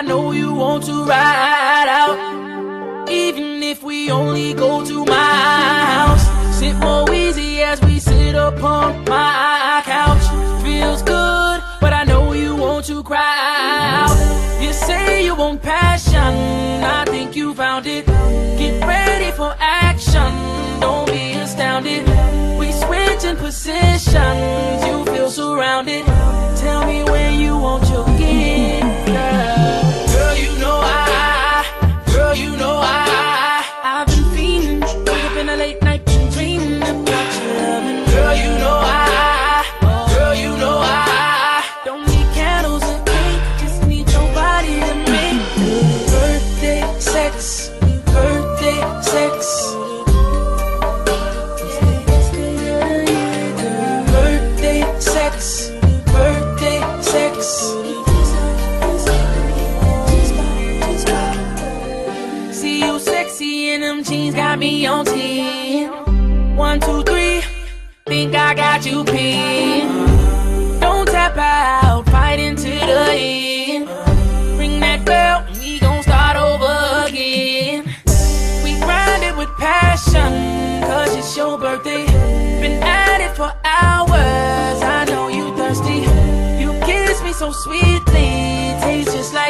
I know you want to ride out. Even if we only go to my house, sit more easy as we sit upon my couch. Feels good, but I know you want to cry out. You say you want passion, I think you found it. Get ready for action, don't be astounded. We switching positions, you feel surrounded. Tell me where you want your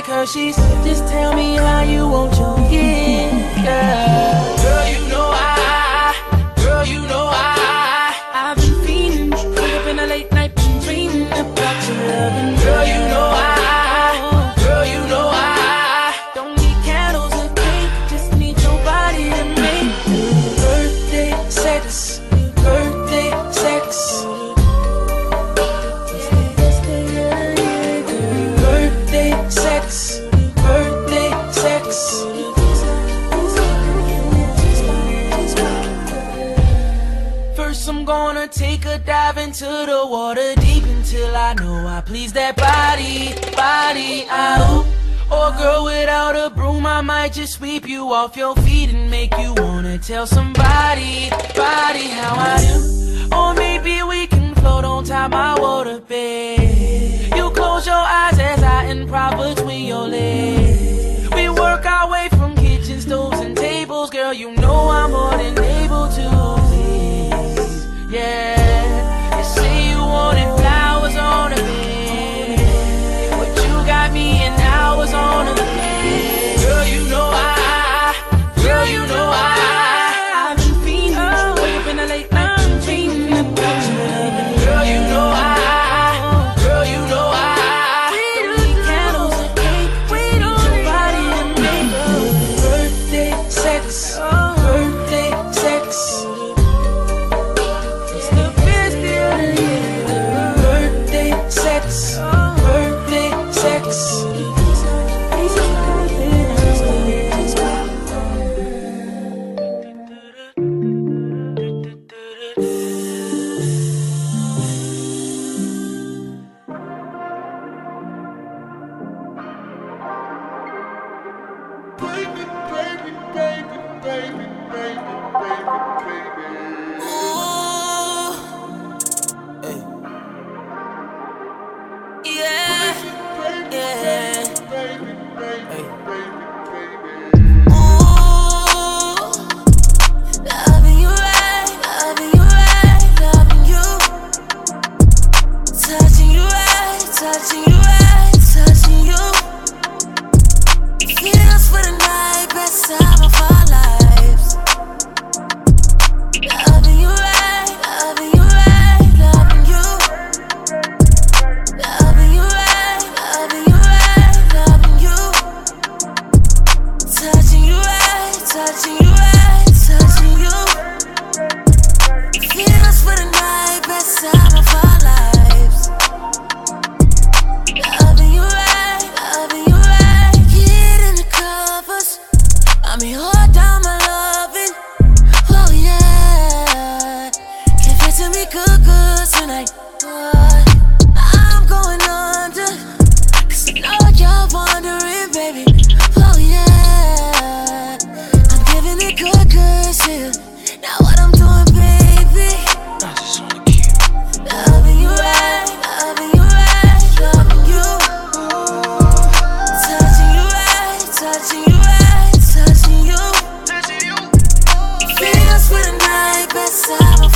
like Hershey's. Just tell me how you want your gift, girl. Into the water deep until I know I please that body, body out. Or girl without a broom, I might just sweep you off your feet and make you wanna tell somebody, body how I do. Or maybe we can float on top my water bed. You close your eyes as I improv between your legs. We work our way from kitchen stoves and tables, girl. You know I'm more than able to please. Yeah, myself.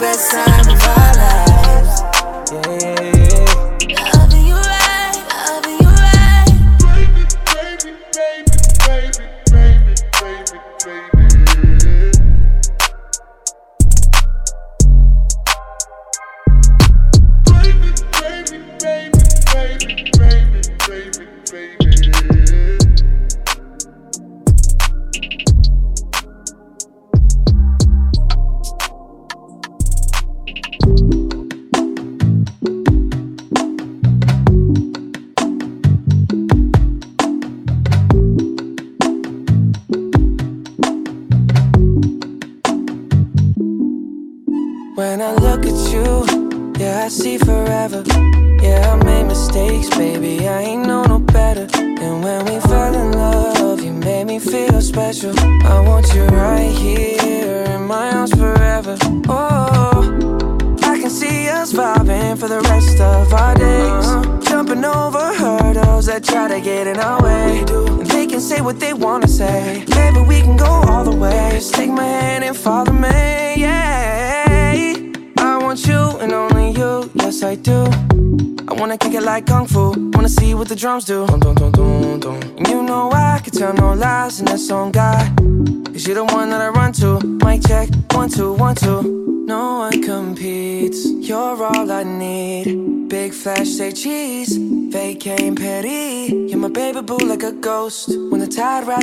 Drums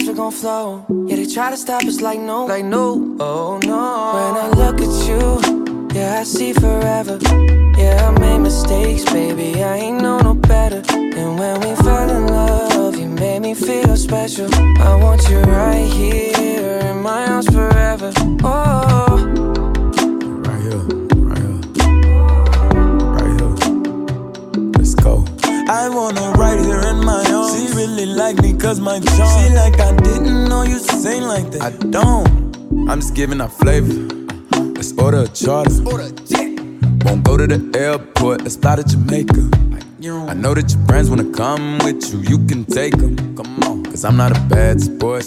tide we're gon' flow. Yeah, they try to stop us like no, like no, oh no. When I look at you, yeah, I see forever. Yeah, I made mistakes, baby. I ain't know no better. And when we fell in love, you made me feel special. I want you right here in my arms forever. Oh. Right here, right here, right here. Let's go. I want her right here in my arms. She really like me cause my charm. She like I didn't know you sing like that. I don't. I'm just giving her flavor. Let's order a charter. Won't go to the airport. Let's fly to Jamaica. I know that your friends wanna come with you, you can take them. Come on, cause I'm not a bad sport.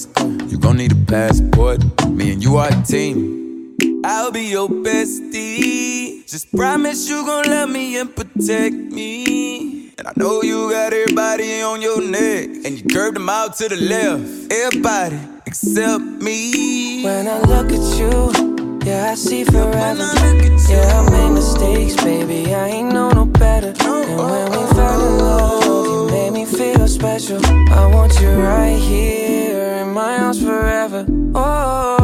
You gon' need a passport. Me and you are a team. I'll be your bestie. Just promise you gon' love me and protect me. And I know you got everybody on your neck, and you curved them out to the left. Everybody except me. When I look at you. Yeah, I see forever. Yeah, I made mistakes, baby. I ain't know no better. And when we fell in love, you made me feel special. I want you right here in my arms forever. Oh.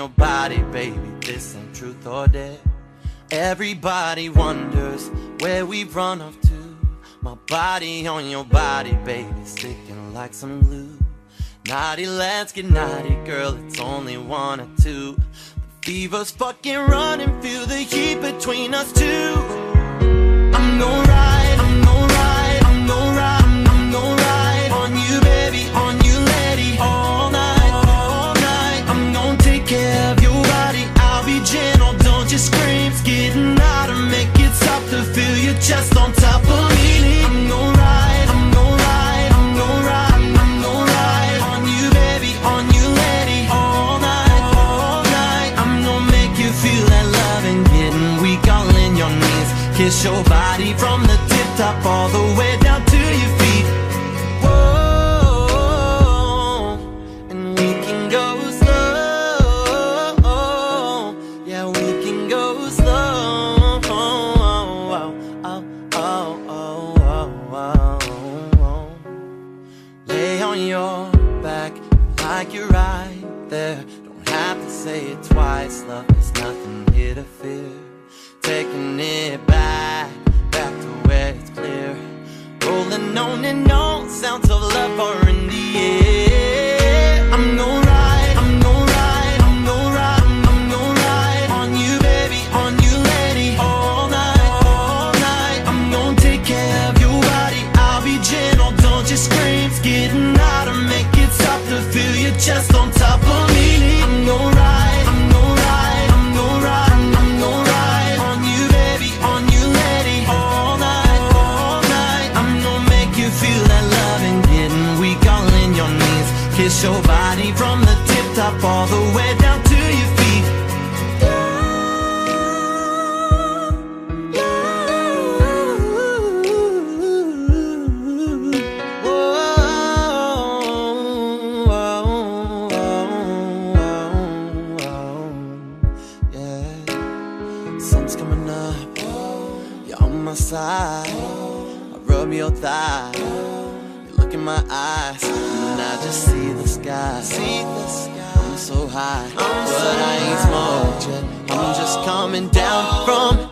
your body, baby. This ain't truth or dare. Everybody wonders where we run off to. My body on your body, baby, sticking like some glue. Naughty, let's get naughty, girl. It's only one or two. The fever's fucking running, feel the heat between us two. your body from the tip top all the way eyes and I just see the sky. See the sky. I'm so high, I'm but so I ain't smoked yet. I'm just coming down from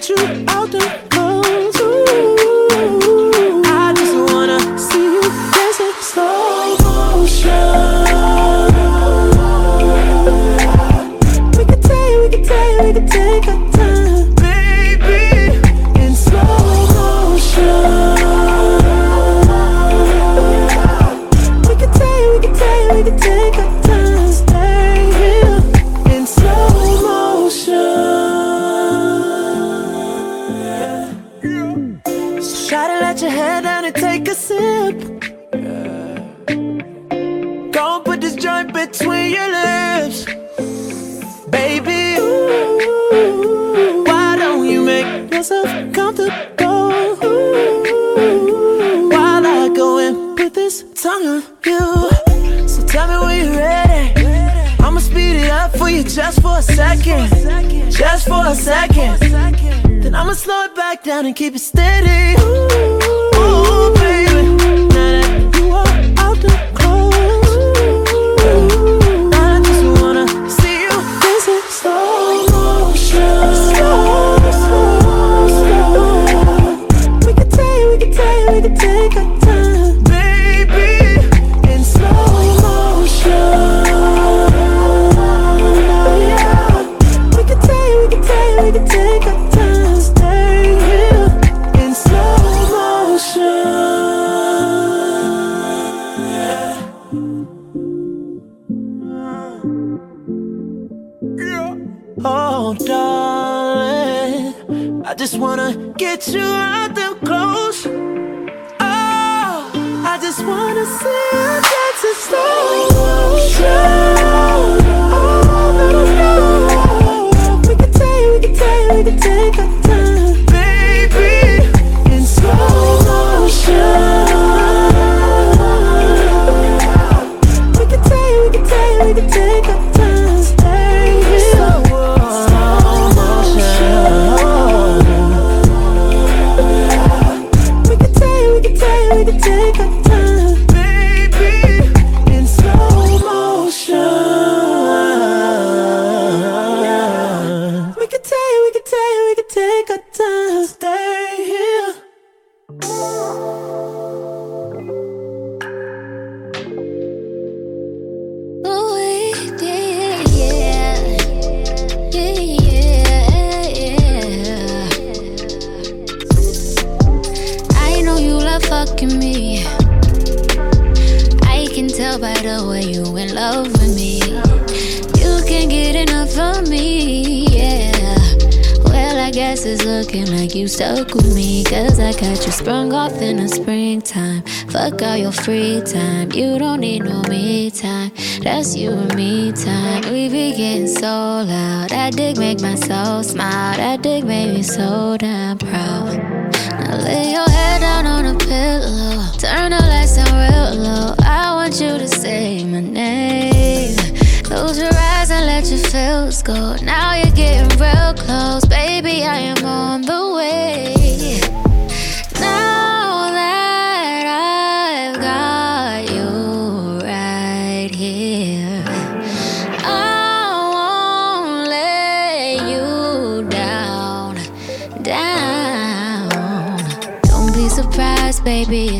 get you out the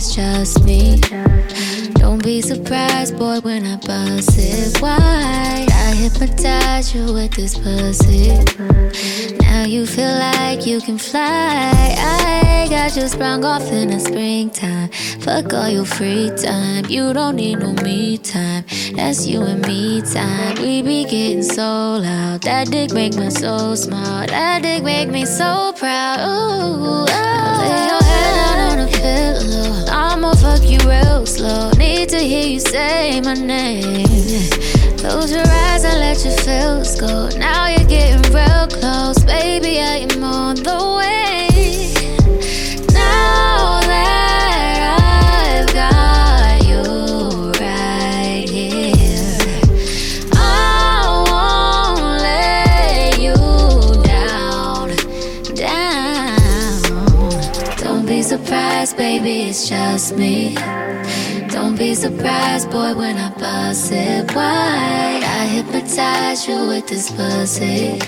it's just me. Don't be surprised, boy, when I bust it wide. I hypnotize you with this pussy. Now you feel like you can fly. I got you sprung off in the springtime. Fuck all your free time. You don't need no me time. That's you and me time. We be getting so loud. That dick make me so smart. That dick make me so proud. Ooh, oh fuck you real slow. Need to hear you say my name. Close your eyes and let your feels go. Now you're getting real close, baby. I am on the way. it's just me. Don't be surprised, boy, when I bust it wide. I hypnotize you with this pussy.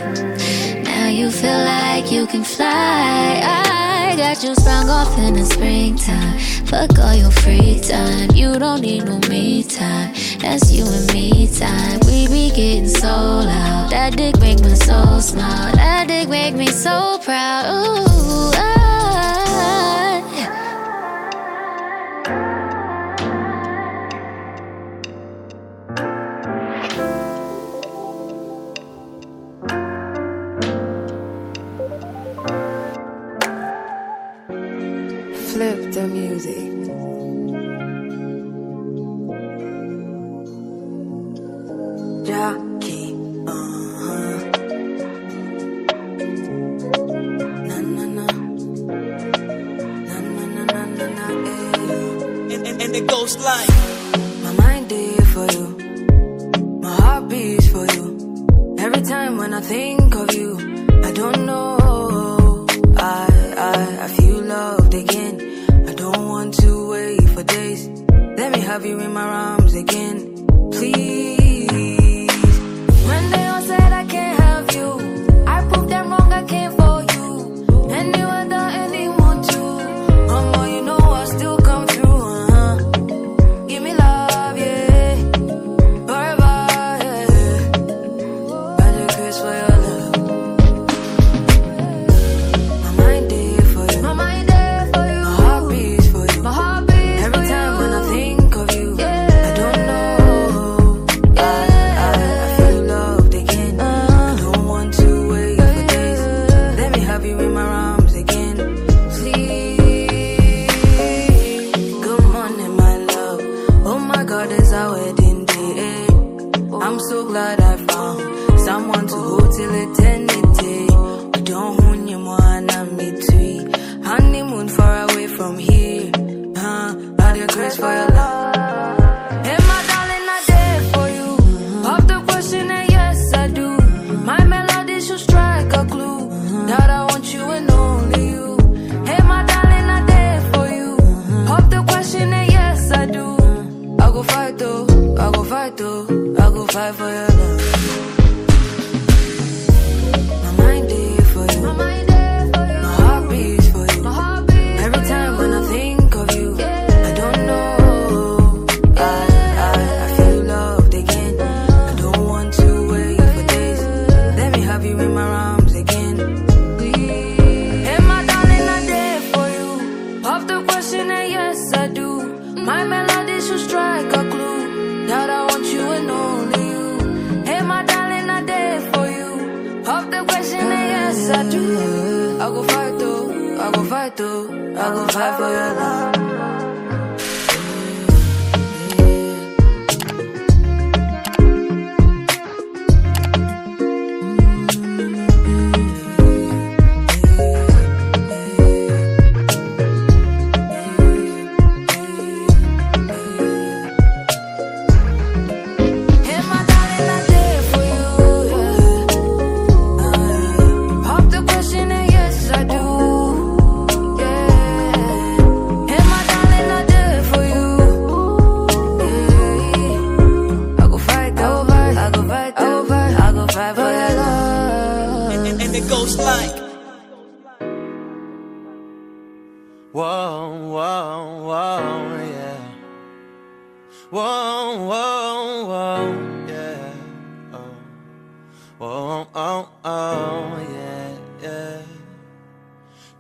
Now you feel like you can fly. I got you sprung off in the springtime. Fuck all your free time. You don't need no me time. That's you and me time. We be getting so loud. That dick make me so smile. That dick make me so proud. Ooh. I music.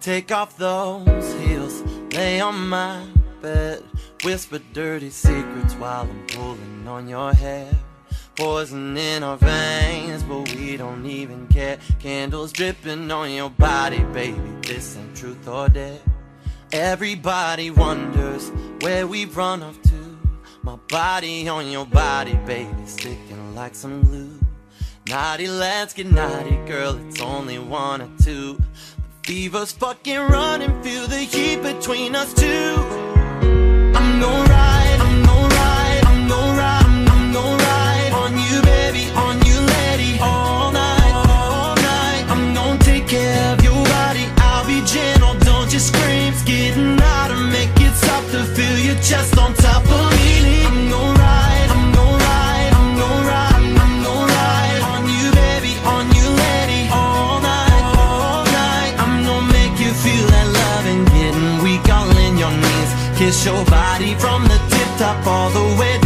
Take off those heels, lay on my bed. Whisper dirty secrets while I'm pulling on your hair. Poison in our veins, but we don't even care. Candles dripping on your body, baby. This ain't truth or dare. Everybody wonders where we run off to. My body on your body, baby, sticking like some glue. Naughty, let's get naughty, girl. It's only one or two. Leave us fucking running, feel the heat between us two. I'm no ride, I'm no ride, I'm no ride, I'm, I'm no ride on you, baby, on you, lady, all night, all night. I'm gonna take care of your body. I'll be gentle, don't you scream. It's getting hotter, make it stop to feel your chest on top. Kiss your body from the tip top all the way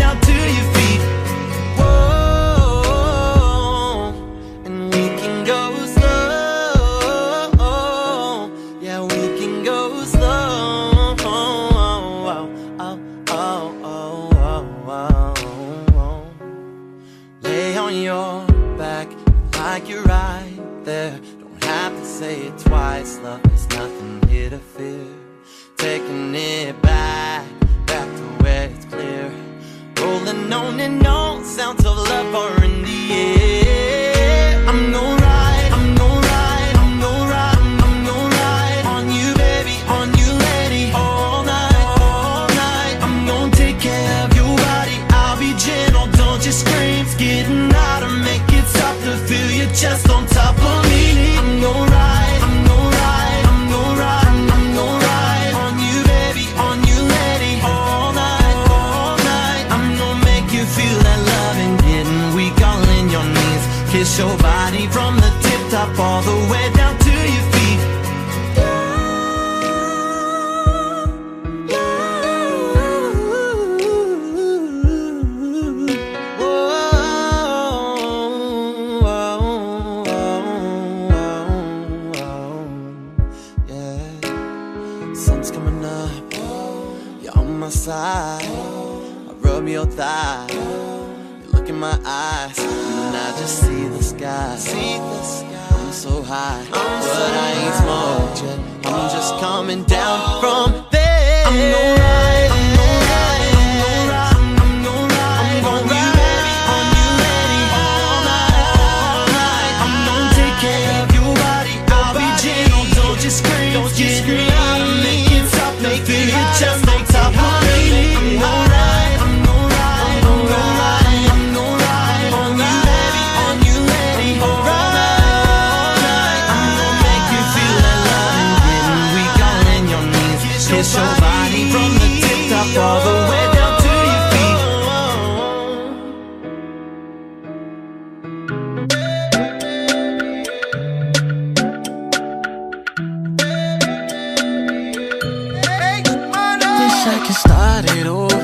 start it over.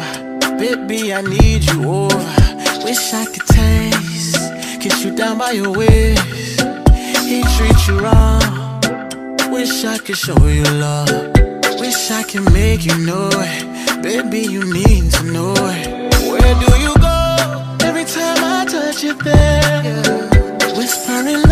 Baby, I need you over. Wish I could taste, kiss you down by your waist. He treats you wrong. Wish I could show you love. Wish I could make you know it. Baby, you need to know it. Where do you go every time I touch you there? Whispering.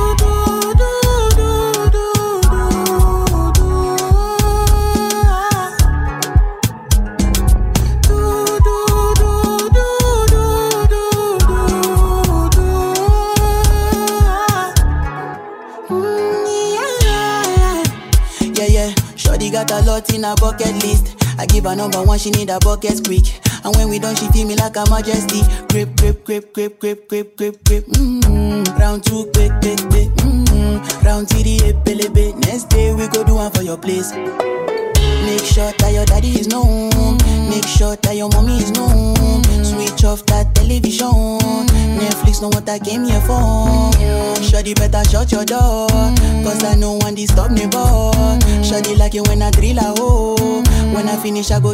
got a lot in her bucket list. I give her number one, she need a bucket quick. And when we done, she feel me like a majesty. Grip, grip, grip, grip, grip, grip, grip, grip. Mm-hmm. Round two, quick, quick, quick. Mm-hmm. Round three, epelebe. Next day we go do one for your place. Make sure that your daddy is known. Make sure that your mommy is known. Switch off that television. Netflix know what I came here for. Shoddy better shut your door. Cause I know one disturb me boy. Shoddy like it when I drill a hole. When I finish, I go.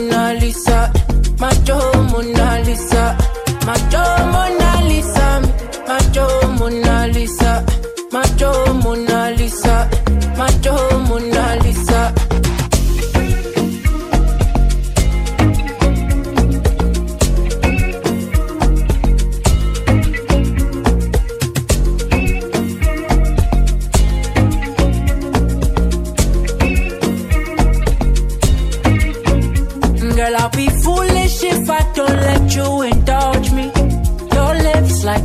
Mona Lisa, Macho Mona Lisa, Macho Mona Lisa,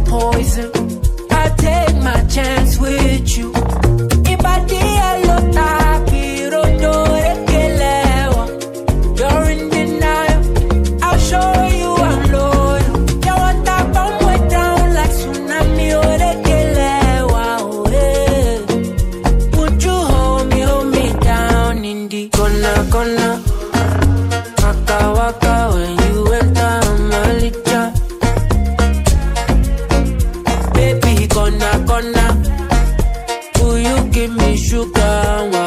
poison. I take my chance with give me sugar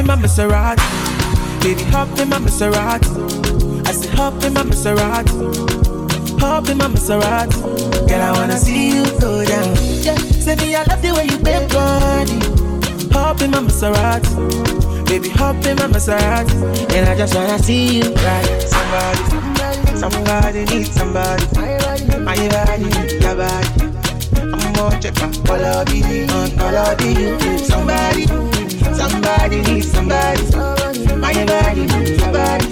in my Maserati. Baby, hop in my Maserati. I said hop in my Maserati. Hop in my Maserati. Girl, I wanna see you go down. Yeah, say me I love the way you bend body. Hop in my Maserati. Baby, hop in my Maserati. And I just wanna see you ride. Somebody, somebody needs somebody. My body, your body. I'm gonna check my color, be on color, be Somebody, somebody needs somebody. My body, your body.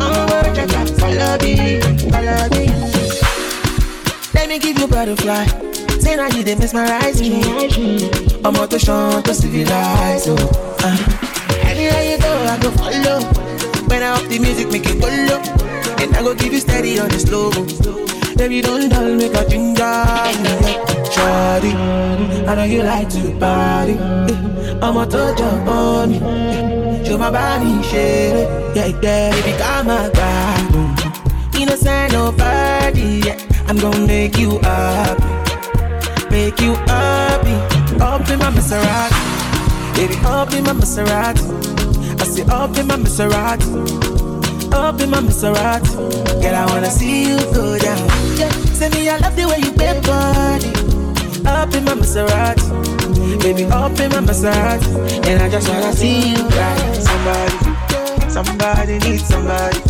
I'm check my color, be color, be Let me give you butterfly. Say now you they mesmerize me. I'm out to show to civilize. Oh, uh. Anywhere you go, I go follow. When I up the music, make it go low. And I go give you steady on the slow. Baby, don't dull, make a ginger. Shawty, I know you like to party. I'ma jump on me. Show my body, share it. Yeah, yeah, baby, come my God. Innocent, nobody. Yeah. I'm gonna make you happy make you happy. Up in my Maserati, baby, up in my Maserati. I say up in my Maserati, up in my Maserati. Girl, I wanna see you go down. Say me I love the way you bend body. Up in my Maserati, baby, up in my Maserati, and I just wanna see you ride. Somebody, somebody needs somebody.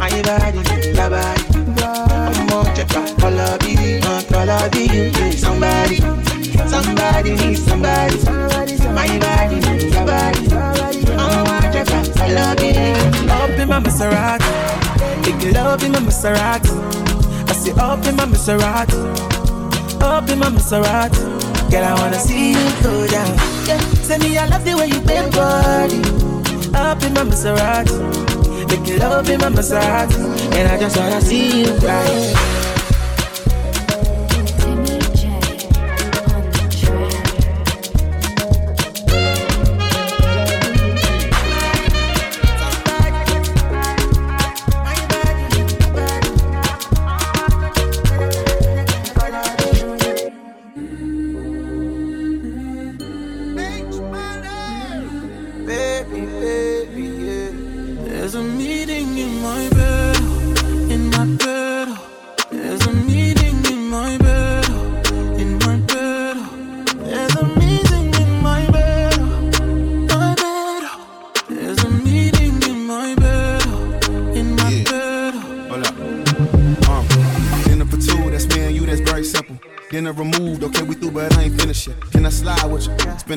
My body, your body. I'm on check my color, be color be somebody, somebody needs somebody, my body needs somebody. I want your back, I love you. Up in my Maserati, big love in my Maserati. Say up in my Maserati, up in my Maserati. Girl, I wanna see you go down. Yeah, say me I love the way you bend body. Up in my Maserati. Make love in my Maserati, and I just wanna see you right.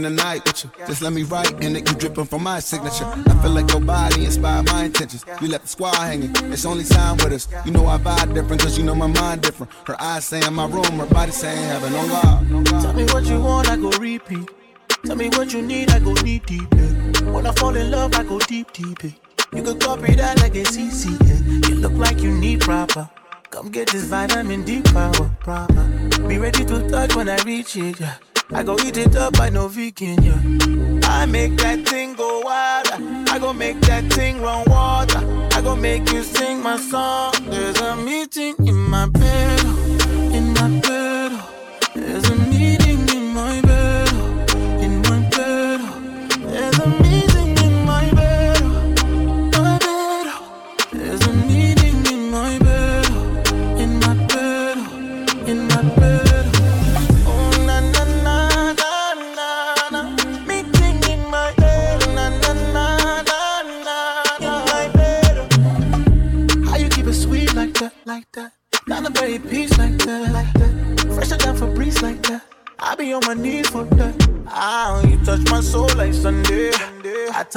The night with you. Just let me write and it keep dripping from my signature. I feel like your body inspired my intentions. You left the squad hanging, it's only time with us. You know I vibe different, cause you know my mind different. Her eyes saying my room, her body saying heaven on God. Tell me what you want, I go repeat. Tell me what you need, I go deep, deep. Yeah. When I fall in love, I go deep, deep. Yeah. You can copy that like a CC. Yeah. You look like you need proper. Come get this vitamin D power, proper. Be ready to touch when I reach it, yeah. I go eat it up, I know vegan, yeah. I make that thing go wild. I go make that thing run water. I go make you sing my song. There's a meeting in my bed,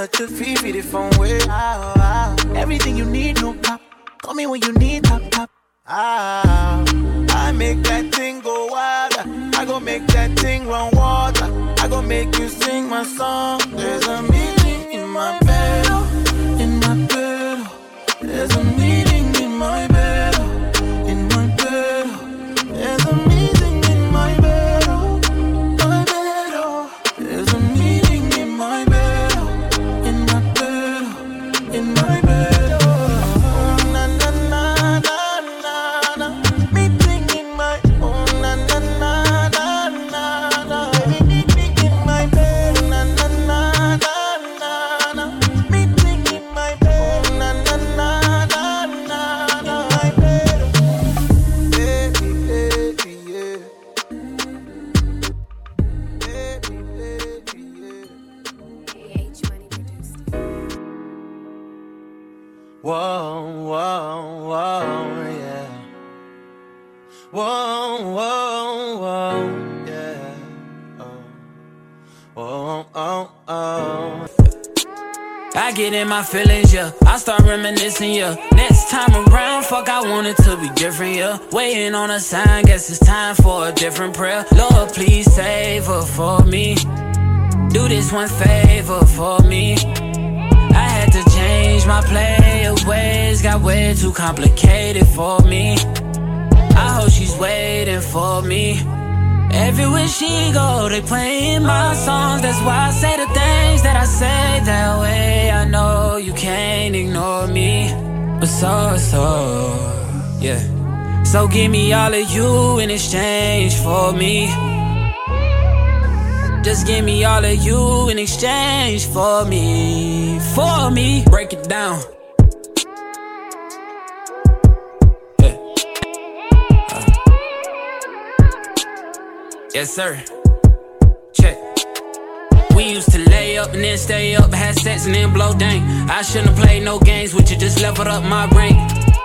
I touch your get in my feelings, yeah. I start reminiscing, yeah. Next time around, fuck, I want it to be different, yeah. Waiting on a sign, guess it's time for a different prayer. Lord, please save her for me. Do this one favor for me. I had to change my play ways, got way too complicated for me. I hope she's waiting for me. Everywhere she go, they playing my songs. That's why I say the things that I say that way. I know you can't ignore me, but so so, yeah. So give me all of you in exchange for me. Just give me all of you in exchange for me, for me. Break it down. Yes, sir. Check. We used to lay up and then stay up, had sex and then blow dang. I shouldn't have played no games with you, just leveled up my brain.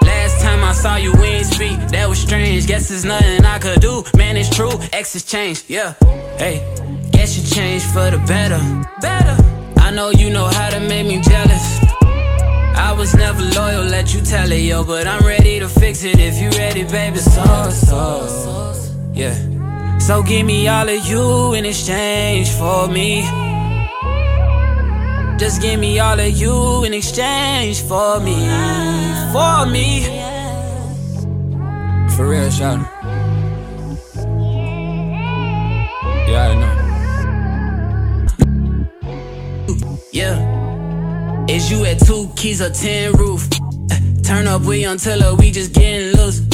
Last time I saw you, we ain't speak. That was strange. Guess there's nothing I could do. Man, it's true. Exes change, yeah. Hey, guess you changed for the better. Better. I know you know how to make me jealous. I was never loyal, let you tell it, yo. But I'm ready to fix it if you ready, baby. So, so, yeah. So give me all of you in exchange for me. Just give me all of you in exchange for me. For me. For real, shout Yeah, I know. Yeah. Is you at two keys or ten roof? Turn up, we until we just getting loose.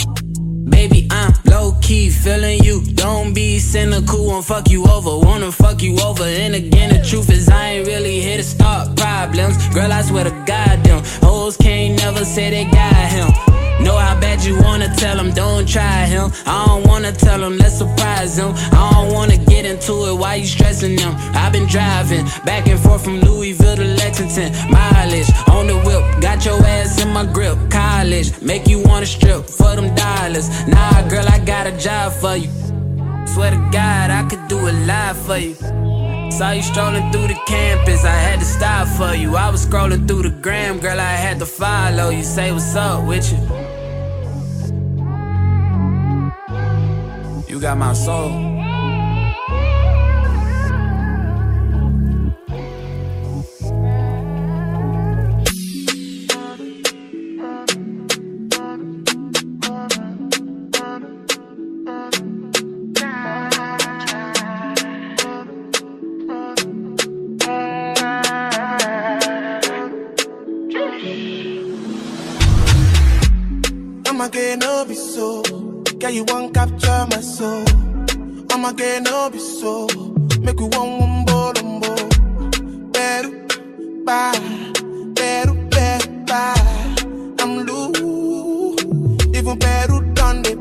Low key feeling you. Don't be cynical, won't fuck you over. Wanna fuck you over. And again, the truth is, I ain't really here to start problems. Girl, I swear to God, them hoes can't never say they got him. Know how bad you wanna tell him, don't try him. I don't wanna tell him, let's surprise him. I don't wanna get into it, why you stressing them? I've been driving back and forth from Louisville to Lexington. Mileage on the whip, got your ass in my grip. College, make you wanna strip for them dollars. Nah, girl, I got a job for you. Swear to God, I could do a lot for you. Saw you strolling through the campus, I had to stop for you. I was scrolling through the gram, girl, I had to follow you. Say what's up with you. Got my soul. Again, be so. Make one. Better. Better, better. I'm loose. Even better done the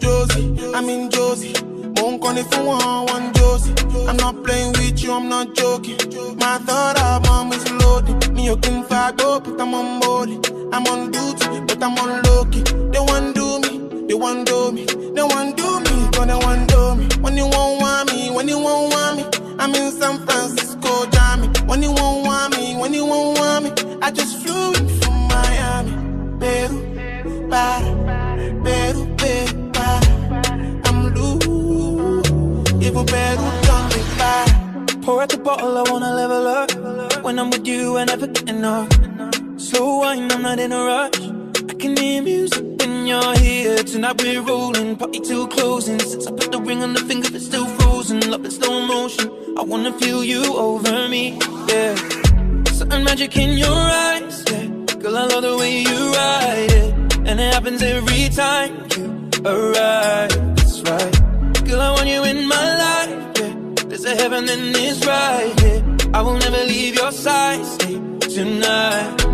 Josie, I'm in Josie. Call it for one, one Josie. I'm not playing with you, I'm not joking. My thought of mom is loaded. Me, you can but I'm on. I'm on duty, but I'm on low key. They want do me. They want do me, they want do they want do me. When you won't want me, when you won't want me, I'm in San Francisco, Jammy. When you won't want me, when you won't want me, I just flew in from Miami. Peru, para, Peru, para. I'm loose, even Peru done me para. Pour out the bottle, I wanna level up. When I'm with you, I never get enough. Slow wine, I'm not in a rush. I can hear music you're here. Tonight we're rolling, party till closing. Since I put the ring on the finger, it's still frozen. Love in slow motion. I wanna feel you over me, yeah. Certain magic in your eyes, yeah. Girl, I love the way you ride it. And it happens every time you arrive. That's right. Girl, I want you in my life, yeah. There's a heaven and it's right. Yeah. I will never leave your side, stay tonight.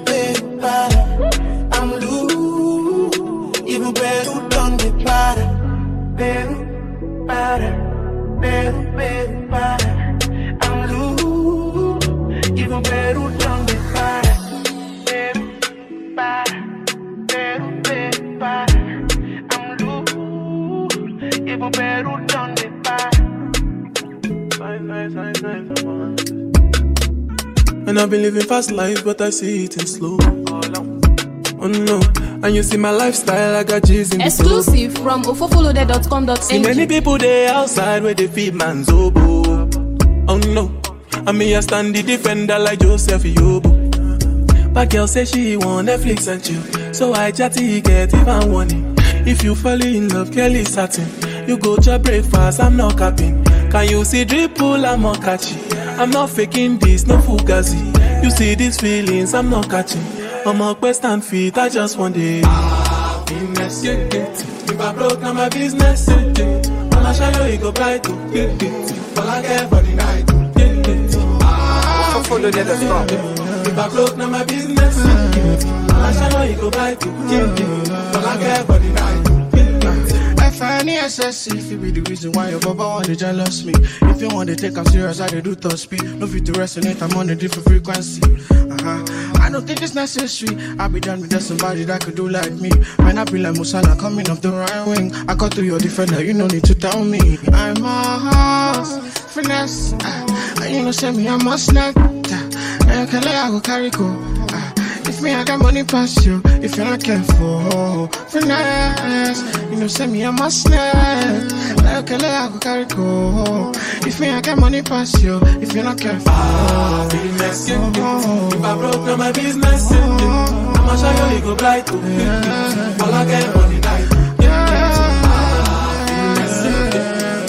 I'm loose. Even better me para. Better, para. Better, better para. I'm loose. I've been living fast life, but I see it in slow. Oh no, and you see my lifestyle, I got G's in Exclusive from ofofolode.com.ng. See many people there outside where they feed man's oboe. Oh no, I mean I stand the defender like Joseph Yobo. But girl say she want Netflix and chill, so I chatty get even warning. If you fall in love, Kelly satin. You go to breakfast, I'm not capping. Can you see dripple, I'm not catchy. I'm not faking this, no fugazi. You see these feelings, I'm not catching. I'm a quest and feet, I just want it. Happiness, yeah, yeah. If I broke, now my business, yeah, yeah. I'ma show you, it go bright, yeah, yeah. All I care for the night, yeah, yeah. Ah, follow the. If I broke, now my business, yeah, yeah. I'ma show you, it go bright, yeah, yeah. All I care for the night, Funny SSC, if it be the reason why your baba want to jealous me. If you want to take I'm serious, I dey do top speed. No fit to resonate, I'm on a different frequency. Uh-huh. I don't think it's necessary. I'll be done with somebody that could do like me. Might not be like Musala coming off the right wing. I got to your defender, you no need to tell me. I'm a house, finesse. Uh, you know, say me, I'm a snack. Uh, I go carry go? If me, I got money past you. If you're not careful, finesse. You know, send me a must. Like a I go carry go. If me, I got money past you. If you're not careful, ah, finesse. If I broke down my business, I'ma show you, you go bright. to All I get money night.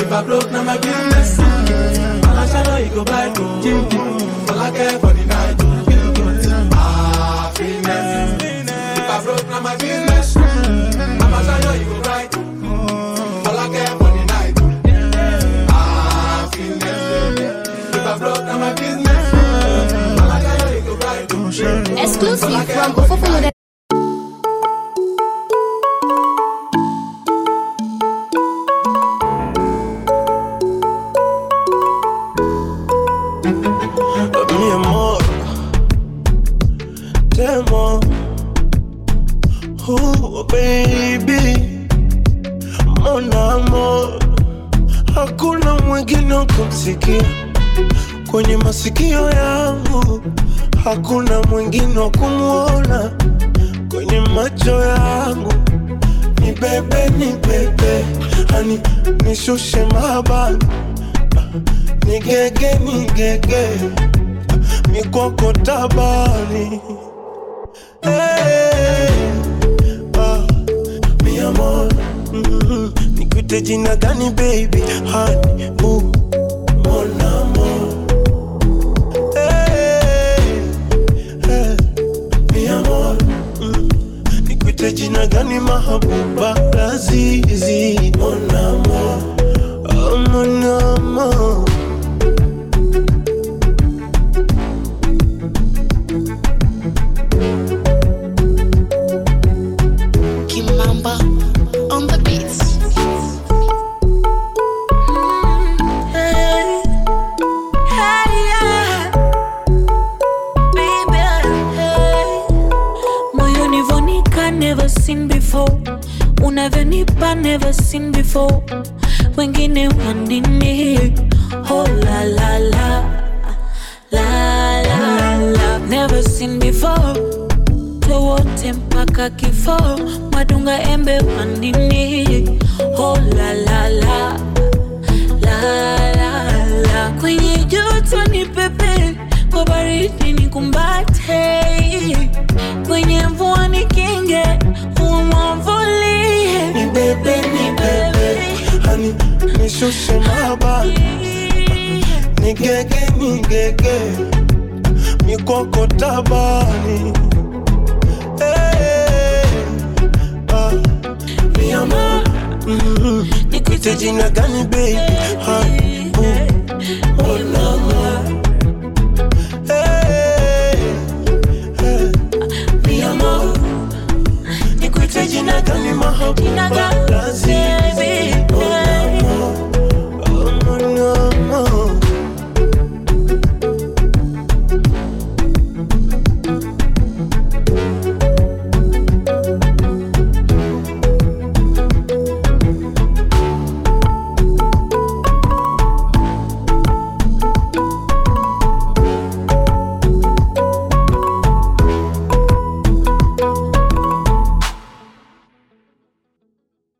If I broke down my business, I'ma show you, you go to All I get for I broke down my business, I'ma show you, you go bright. All I get for the night. Ah, Happiness. If I broke down my business, I'ma you, you go bright. Exclusive from Ofofolo. Masikio yangu, hakuna mwingine wa kumwona kwenye macho yangu. Ni bebe, ni bebe, ani nishushe mabani, nigege, nigege mikoko tabani. Ah, mi amor mm, nikute jina gani baby? Hani tekinaga ni mahabuba? Razizi monamo monamo